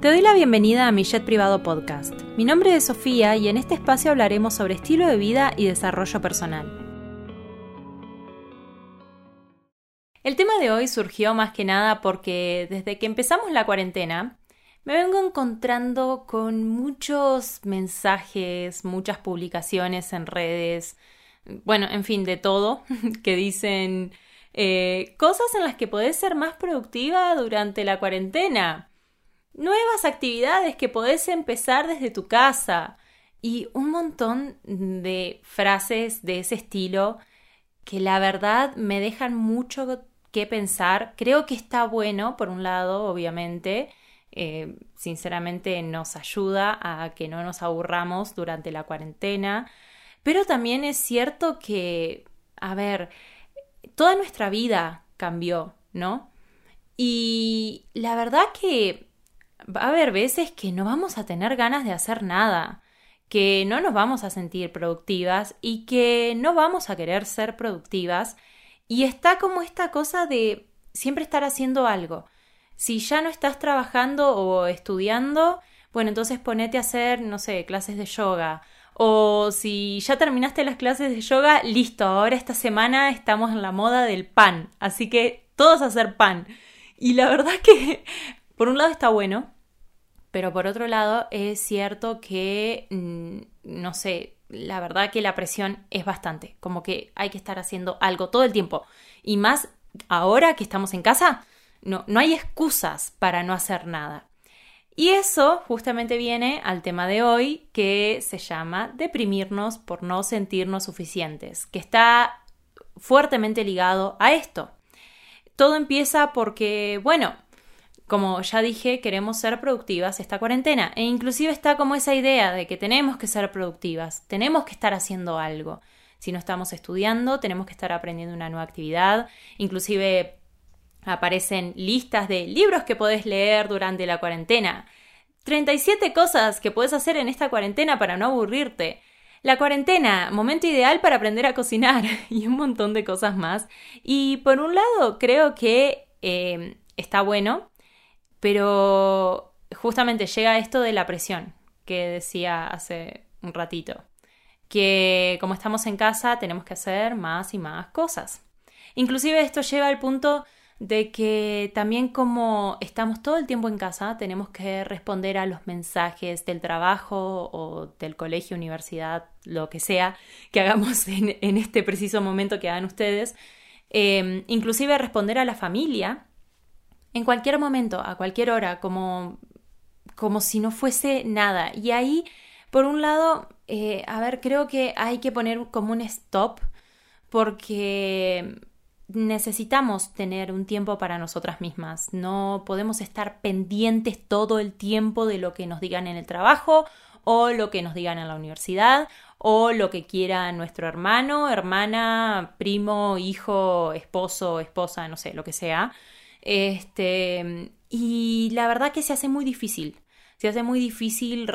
Te doy la bienvenida a mi Jet Privado Podcast. Mi nombre es Sofía y en este espacio hablaremos sobre estilo de vida y desarrollo personal. El tema de hoy surgió más que nada porque desde que empezamos la cuarentena me vengo encontrando con muchos mensajes, muchas publicaciones en redes, bueno, en fin, de todo, que dicen eh, cosas en las que podés ser más productiva durante la cuarentena nuevas actividades que podés empezar desde tu casa y un montón de frases de ese estilo que la verdad me dejan mucho que pensar. Creo que está bueno, por un lado, obviamente, eh, sinceramente nos ayuda a que no nos aburramos durante la cuarentena, pero también es cierto que, a ver, toda nuestra vida cambió, ¿no? Y la verdad que va a haber veces que no vamos a tener ganas de hacer nada, que no nos vamos a sentir productivas y que no vamos a querer ser productivas. Y está como esta cosa de siempre estar haciendo algo. Si ya no estás trabajando o estudiando, bueno, entonces ponete a hacer, no sé, clases de yoga. O si ya terminaste las clases de yoga, listo, ahora esta semana estamos en la moda del pan. Así que todos a hacer pan. Y la verdad que, por un lado está bueno, pero por otro lado es cierto que, mm, no sé, la verdad que la presión es bastante, como que hay que estar haciendo algo todo el tiempo. Y más ahora que estamos en casa, no, no hay excusas para no hacer nada. Y eso justamente viene al tema de hoy que se llama deprimirnos por no sentirnos suficientes, que está fuertemente ligado a esto. Todo empieza porque, bueno, como ya dije, queremos ser productivas esta cuarentena e inclusive está como esa idea de que tenemos que ser productivas, tenemos que estar haciendo algo. Si no estamos estudiando, tenemos que estar aprendiendo una nueva actividad, inclusive aparecen listas de libros que podés leer durante la cuarentena. 37 cosas que puedes hacer en esta cuarentena para no aburrirte. La cuarentena, momento ideal para aprender a cocinar y un montón de cosas más. Y por un lado, creo que eh, está bueno pero justamente llega esto de la presión que decía hace un ratito, que como estamos en casa tenemos que hacer más y más cosas. Inclusive esto lleva al punto de que también como estamos todo el tiempo en casa, tenemos que responder a los mensajes del trabajo o del colegio, universidad, lo que sea que hagamos en, este preciso momento que hagan ustedes. Eh, inclusive responder a la familia en cualquier momento, a cualquier hora, como, como si no fuese nada. Y ahí, por un lado, eh, a ver, creo que hay que poner como un stop porque necesitamos tener un tiempo para nosotras mismas. No podemos estar pendientes todo el tiempo de lo que nos digan en el trabajo o lo que nos digan en la universidad o lo que quiera nuestro hermano, hermana, primo, hijo, esposo, esposa, no sé, lo que sea. Este, y la verdad que se hace muy difícil. Se hace muy difícil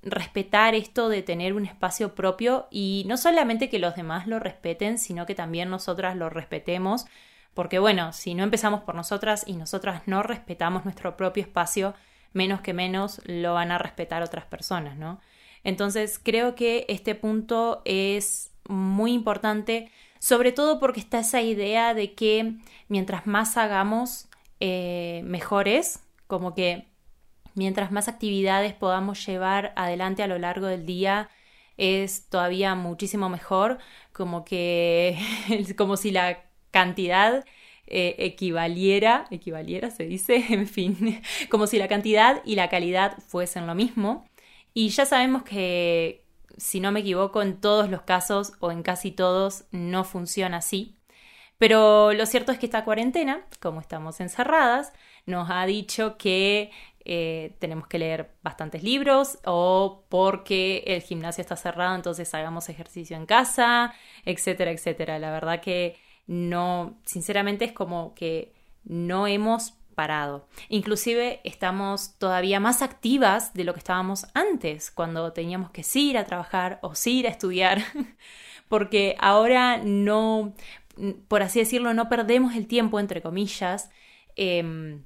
respetar esto de tener un espacio propio y no solamente que los demás lo respeten, sino que también nosotras lo respetemos. Porque bueno, si no empezamos por nosotras y nosotras no respetamos nuestro propio espacio, menos que menos lo van a respetar otras personas, ¿no? Entonces creo que este punto es muy importante, sobre todo porque está esa idea de que mientras más hagamos, eh, mejores, como que mientras más actividades podamos llevar adelante a lo largo del día, es todavía muchísimo mejor, como que como si la cantidad eh, equivaliera, equivaliera se dice, en fin, como si la cantidad y la calidad fuesen lo mismo. Y ya sabemos que, si no me equivoco, en todos los casos o en casi todos no funciona así. Pero lo cierto es que esta cuarentena, como estamos encerradas, nos ha dicho que eh, tenemos que leer bastantes libros o porque el gimnasio está cerrado, entonces hagamos ejercicio en casa, etcétera, etcétera. La verdad que no, sinceramente es como que no hemos parado. Inclusive estamos todavía más activas de lo que estábamos antes, cuando teníamos que ir a trabajar o ir a estudiar, porque ahora no por así decirlo, no perdemos el tiempo, entre comillas, em,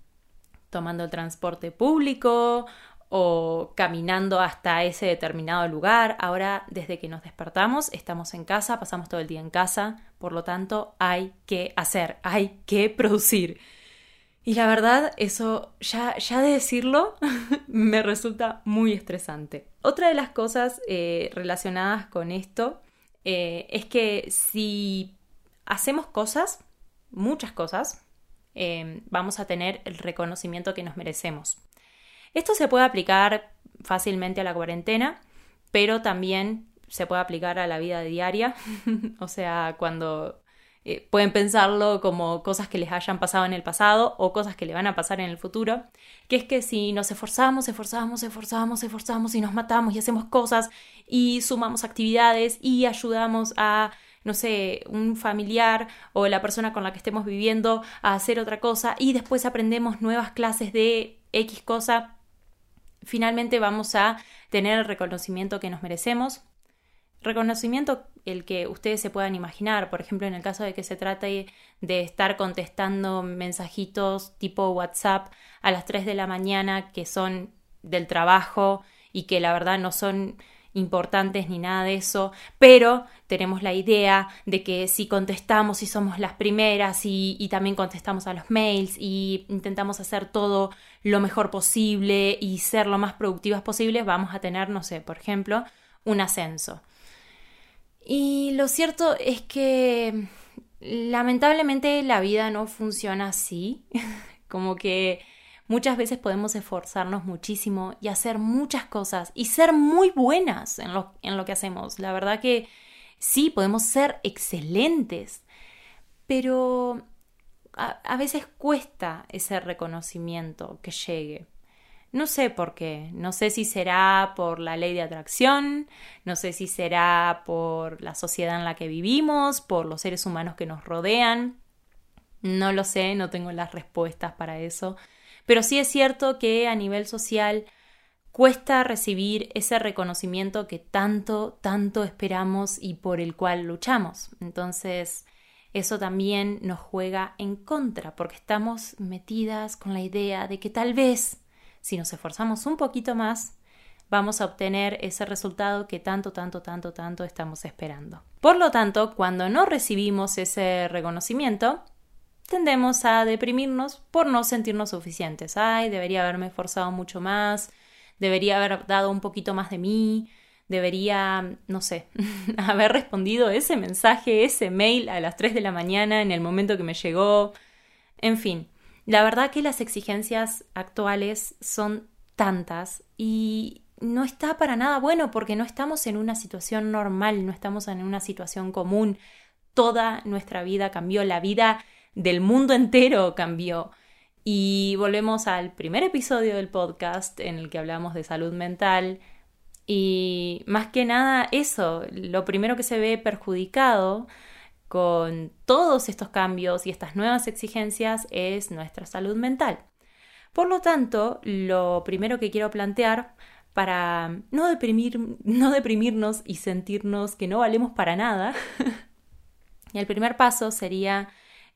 tomando el transporte público o caminando hasta ese determinado lugar. Ahora, desde que nos despertamos, estamos en casa, pasamos todo el día en casa, por lo tanto, hay que hacer, hay que producir. Y la verdad, eso ya, ya de decirlo me resulta muy estresante. Otra de las cosas eh, relacionadas con esto eh, es que si hacemos cosas, muchas cosas, eh, vamos a tener el reconocimiento que nos merecemos. Esto se puede aplicar fácilmente a la cuarentena, pero también se puede aplicar a la vida diaria. o sea, cuando eh, pueden pensarlo como cosas que les hayan pasado en el pasado o cosas que le van a pasar en el futuro, que es que si nos esforzamos, esforzamos, esforzamos, esforzamos y nos matamos y hacemos cosas y sumamos actividades y ayudamos a no sé, un familiar o la persona con la que estemos viviendo a hacer otra cosa y después aprendemos nuevas clases de X cosa, finalmente vamos a tener el reconocimiento que nos merecemos. Reconocimiento el que ustedes se puedan imaginar, por ejemplo, en el caso de que se trate de estar contestando mensajitos tipo WhatsApp a las 3 de la mañana que son del trabajo y que la verdad no son importantes ni nada de eso, pero tenemos la idea de que si contestamos y somos las primeras y, y, también contestamos a los mails y intentamos hacer todo lo mejor posible y ser lo más productivas posibles, vamos a tener, no sé, por ejemplo, un ascenso. Y lo cierto es que lamentablemente la vida no funciona así, como que Muchas veces podemos esforzarnos muchísimo y hacer muchas cosas y ser muy buenas en lo, en lo que hacemos. La verdad que sí, podemos ser excelentes, pero a, a veces cuesta ese reconocimiento que llegue. No sé por qué, no sé si será por la ley de atracción, no sé si será por la sociedad en la que vivimos, por los seres humanos que nos rodean, no lo sé, no tengo las respuestas para eso, pero sí es cierto que a nivel social cuesta recibir ese reconocimiento que tanto, tanto esperamos y por el cual luchamos. Entonces, eso también nos juega en contra, porque estamos metidas con la idea de que tal vez, si nos esforzamos un poquito más, vamos a obtener ese resultado que tanto, tanto, tanto, tanto estamos esperando. Por lo tanto, cuando no recibimos ese reconocimiento, tendemos a deprimirnos por no sentirnos suficientes. Ay, debería haberme esforzado mucho más, debería haber dado un poquito más de mí, debería, no sé, haber respondido ese mensaje, ese mail a las 3 de la mañana en el momento que me llegó. En fin, la verdad que las exigencias actuales son tantas y no está para nada bueno porque no estamos en una situación normal, no estamos en una situación común. Toda nuestra vida cambió, la vida del mundo entero cambió. Y volvemos al primer episodio del podcast en el que hablamos de salud mental. Y más que nada eso, lo primero que se ve perjudicado con todos estos cambios y estas nuevas exigencias es nuestra salud mental. Por lo tanto, lo primero que quiero plantear para no, deprimir, no deprimirnos y sentirnos que no valemos para nada, el primer paso sería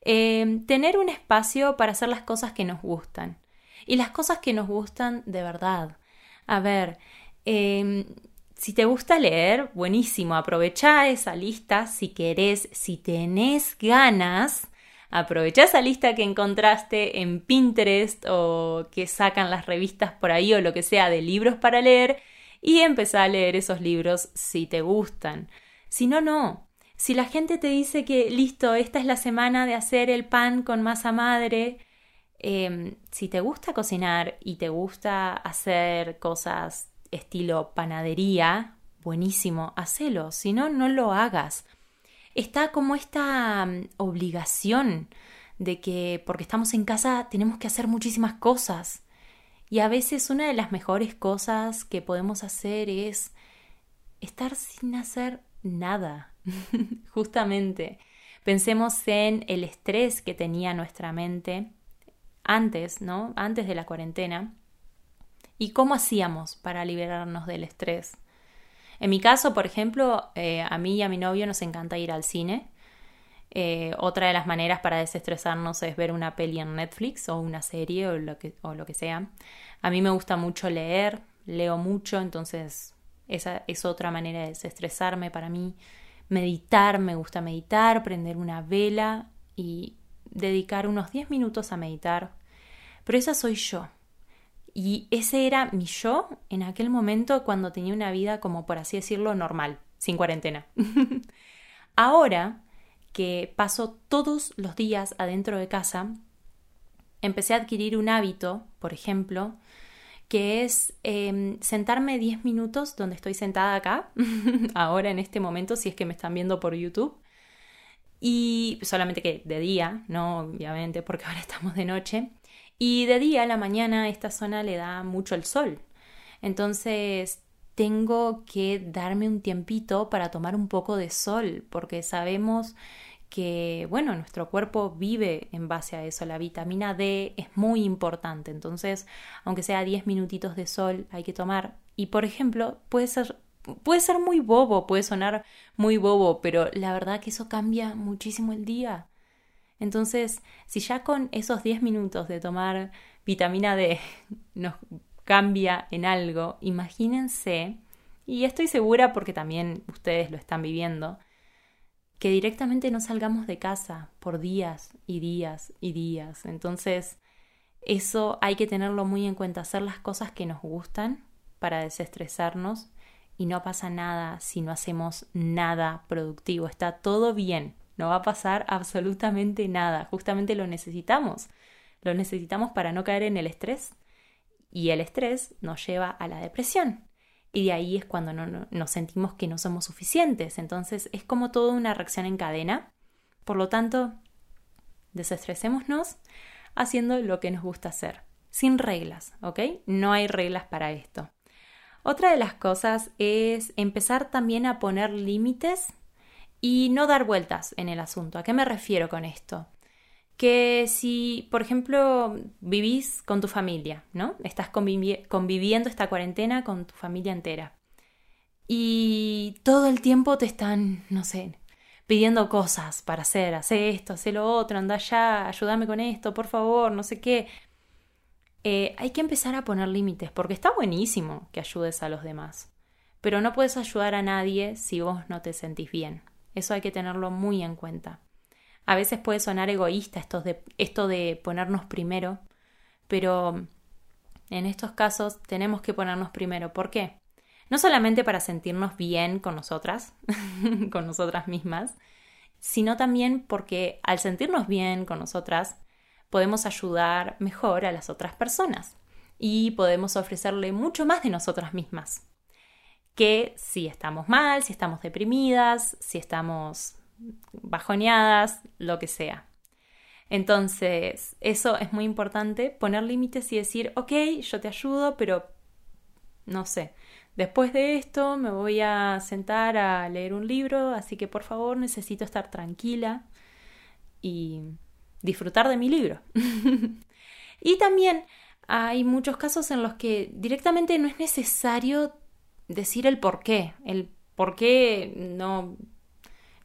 Em, tener un espacio para hacer las cosas que nos gustan. Y las cosas que nos gustan de verdad. A ver, em, si te gusta leer, buenísimo, aprovecha esa lista si querés, si tenés ganas. Aprovecha esa lista que encontraste en Pinterest o que sacan las revistas por ahí o lo que sea de libros para leer y empezá a leer esos libros si te gustan. Si no, no. Si la gente te dice que, listo, esta es la semana de hacer el pan con masa madre, em, si te gusta cocinar y te gusta hacer cosas estilo panadería, buenísimo, hacelo, si no, no lo hagas. Está como esta mm, obligación de que porque estamos en casa tenemos que hacer muchísimas cosas. Y a veces una de las mejores cosas que podemos hacer es estar sin hacer nada. Justamente, pensemos en el estrés que tenía nuestra mente antes, ¿no? Antes de la cuarentena. ¿Y cómo hacíamos para liberarnos del estrés? En mi caso, por ejemplo, eh, a mí y a mi novio nos encanta ir al cine. Eh, otra de las maneras para desestresarnos es ver una peli en Netflix o una serie o lo que, o lo que sea. A mí me gusta mucho leer, leo mucho, entonces esa es otra manera de desestresarme para mí. Meditar, me gusta meditar, prender una vela y dedicar unos 10 minutos a meditar. Pero esa soy yo. Y ese era mi yo en aquel momento cuando tenía una vida como por así decirlo normal, sin cuarentena. Ahora que paso todos los días adentro de casa, empecé a adquirir un hábito, por ejemplo, que es em, sentarme 10 minutos donde estoy sentada acá, ahora en este momento, si es que me están viendo por YouTube. Y solamente que de día, no obviamente, porque ahora estamos de noche. Y de día, a la mañana, esta zona le da mucho el sol. Entonces tengo que darme un tiempito para tomar un poco de sol, porque sabemos que, bueno, nuestro cuerpo vive en base a eso. La vitamina D es muy importante. Entonces, aunque sea 10 minutitos de sol, hay que tomar. Y, por ejemplo, puede ser, puede ser muy bobo, puede sonar muy bobo, pero la verdad que eso cambia muchísimo el día. Entonces, si ya con esos 10 minutos de tomar vitamina D nos cambia en algo, imagínense, y estoy segura porque también ustedes lo están viviendo, que directamente no salgamos de casa por días y días y días. Entonces, eso hay que tenerlo muy en cuenta, hacer las cosas que nos gustan para desestresarnos y no pasa nada si no hacemos nada productivo, está todo bien, no va a pasar absolutamente nada, justamente lo necesitamos, lo necesitamos para no caer en el estrés y el estrés nos lleva a la depresión. Y de ahí es cuando no, nos sentimos que no somos suficientes. Entonces es como toda una reacción en cadena. Por lo tanto, desestresémonos haciendo lo que nos gusta hacer, sin reglas, ¿ok? No hay reglas para esto. Otra de las cosas es empezar también a poner límites y no dar vueltas en el asunto. ¿A qué me refiero con esto? que si, por ejemplo, vivís con tu familia, ¿no? Estás conviviendo esta cuarentena con tu familia entera. Y todo el tiempo te están, no sé, pidiendo cosas para hacer, hacer esto, hacer lo otro, anda allá, ayúdame con esto, por favor, no sé qué. Eh, hay que empezar a poner límites, porque está buenísimo que ayudes a los demás, pero no puedes ayudar a nadie si vos no te sentís bien. Eso hay que tenerlo muy en cuenta. A veces puede sonar egoísta esto de, esto de ponernos primero, pero en estos casos tenemos que ponernos primero. ¿Por qué? No solamente para sentirnos bien con nosotras, con nosotras mismas, sino también porque al sentirnos bien con nosotras podemos ayudar mejor a las otras personas y podemos ofrecerle mucho más de nosotras mismas que si estamos mal, si estamos deprimidas, si estamos bajoneadas, lo que sea. Entonces, eso es muy importante, poner límites y decir, ok, yo te ayudo, pero no sé, después de esto me voy a sentar a leer un libro, así que por favor necesito estar tranquila y disfrutar de mi libro. y también hay muchos casos en los que directamente no es necesario decir el por qué, el por qué no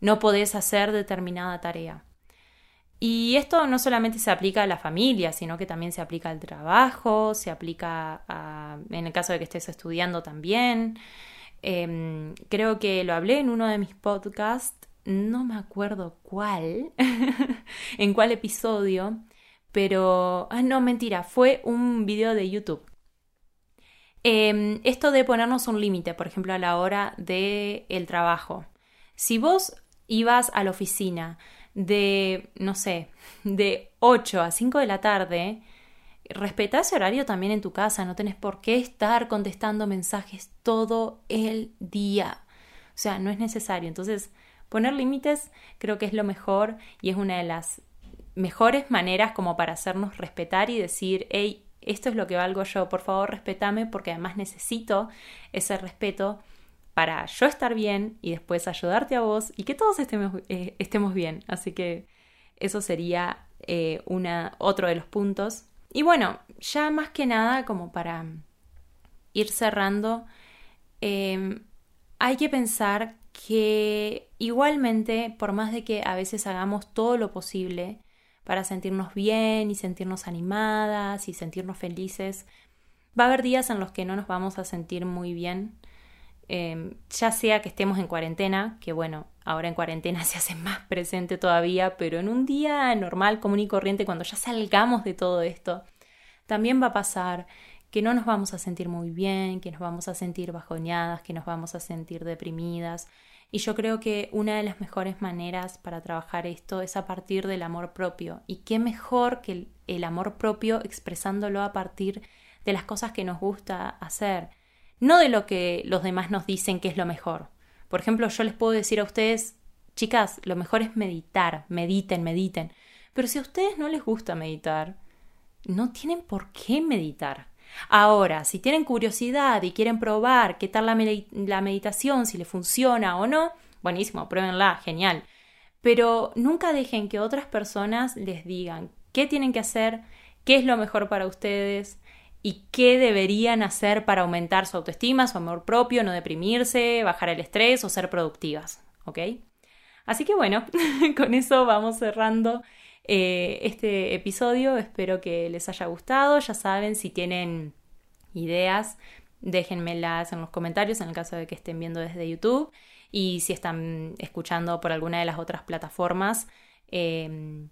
no podés hacer determinada tarea. Y esto no solamente se aplica a la familia, sino que también se aplica al trabajo, se aplica a, en el caso de que estés estudiando también. Em, creo que lo hablé en uno de mis podcasts, no me acuerdo cuál, en cuál episodio, pero... Ah, no, mentira, fue un video de YouTube. Em, esto de ponernos un límite, por ejemplo, a la hora del el trabajo. Si vos ibas a la oficina de, no sé, de 8 a 5 de la tarde, respeta ese horario también en tu casa, no tenés por qué estar contestando mensajes todo el día. O sea, no es necesario. Entonces, poner límites creo que es lo mejor y es una de las mejores maneras como para hacernos respetar y decir, hey, esto es lo que valgo yo, por favor respetame porque además necesito ese respeto para yo estar bien y después ayudarte a vos y que todos estemos, eh, estemos bien. Así que eso sería eh, una, otro de los puntos. Y bueno, ya más que nada, como para ir cerrando, em, hay que pensar que igualmente, por más de que a veces hagamos todo lo posible para sentirnos bien y sentirnos animadas y sentirnos felices, va a haber días en los que no nos vamos a sentir muy bien, em, ya sea que estemos en cuarentena, que bueno, ahora en cuarentena se hace más presente todavía, pero en un día normal, común y corriente, cuando ya salgamos de todo esto, también va a pasar que no nos vamos a sentir muy bien, que nos vamos a sentir bajoneadas, que nos vamos a sentir deprimidas. Y yo creo que una de las mejores maneras para trabajar esto es a partir del amor propio. Y qué mejor que el, amor propio expresándolo a partir de las cosas que nos gusta hacer, no de lo que los demás nos dicen que es lo mejor. Por ejemplo, yo les puedo decir a ustedes, chicas, lo mejor es meditar, mediten, mediten. Pero si a ustedes no les gusta meditar, no tienen por qué meditar. Ahora, si tienen curiosidad y quieren probar qué tal la, meditación, si le funciona o no, buenísimo, pruébenla, genial. Pero nunca dejen que otras personas les digan qué tienen que hacer, qué es lo mejor para ustedes y qué deberían hacer para aumentar su autoestima, su amor propio, no deprimirse, bajar el estrés o ser productivas. ¿Ok? Así que bueno, con eso vamos cerrando eh, este episodio. Espero que les haya gustado. Ya saben, si tienen ideas, déjenmelas en los comentarios en el caso de que estén viendo desde YouTube. Y si están escuchando por alguna de las otras plataformas, em,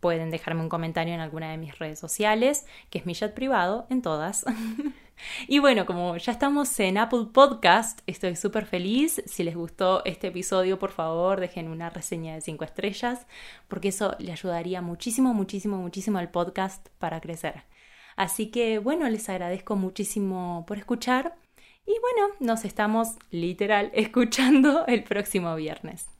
pueden dejarme un comentario en alguna de mis redes sociales, que es mi chat privado, en todas. y bueno, como ya estamos en Apple Podcast, estoy súper feliz. Si les gustó este episodio, por favor, dejen una reseña de 5 estrellas, porque eso le ayudaría muchísimo, muchísimo, muchísimo al podcast para crecer. Así que bueno, les agradezco muchísimo por escuchar y bueno, nos estamos literal escuchando el próximo viernes.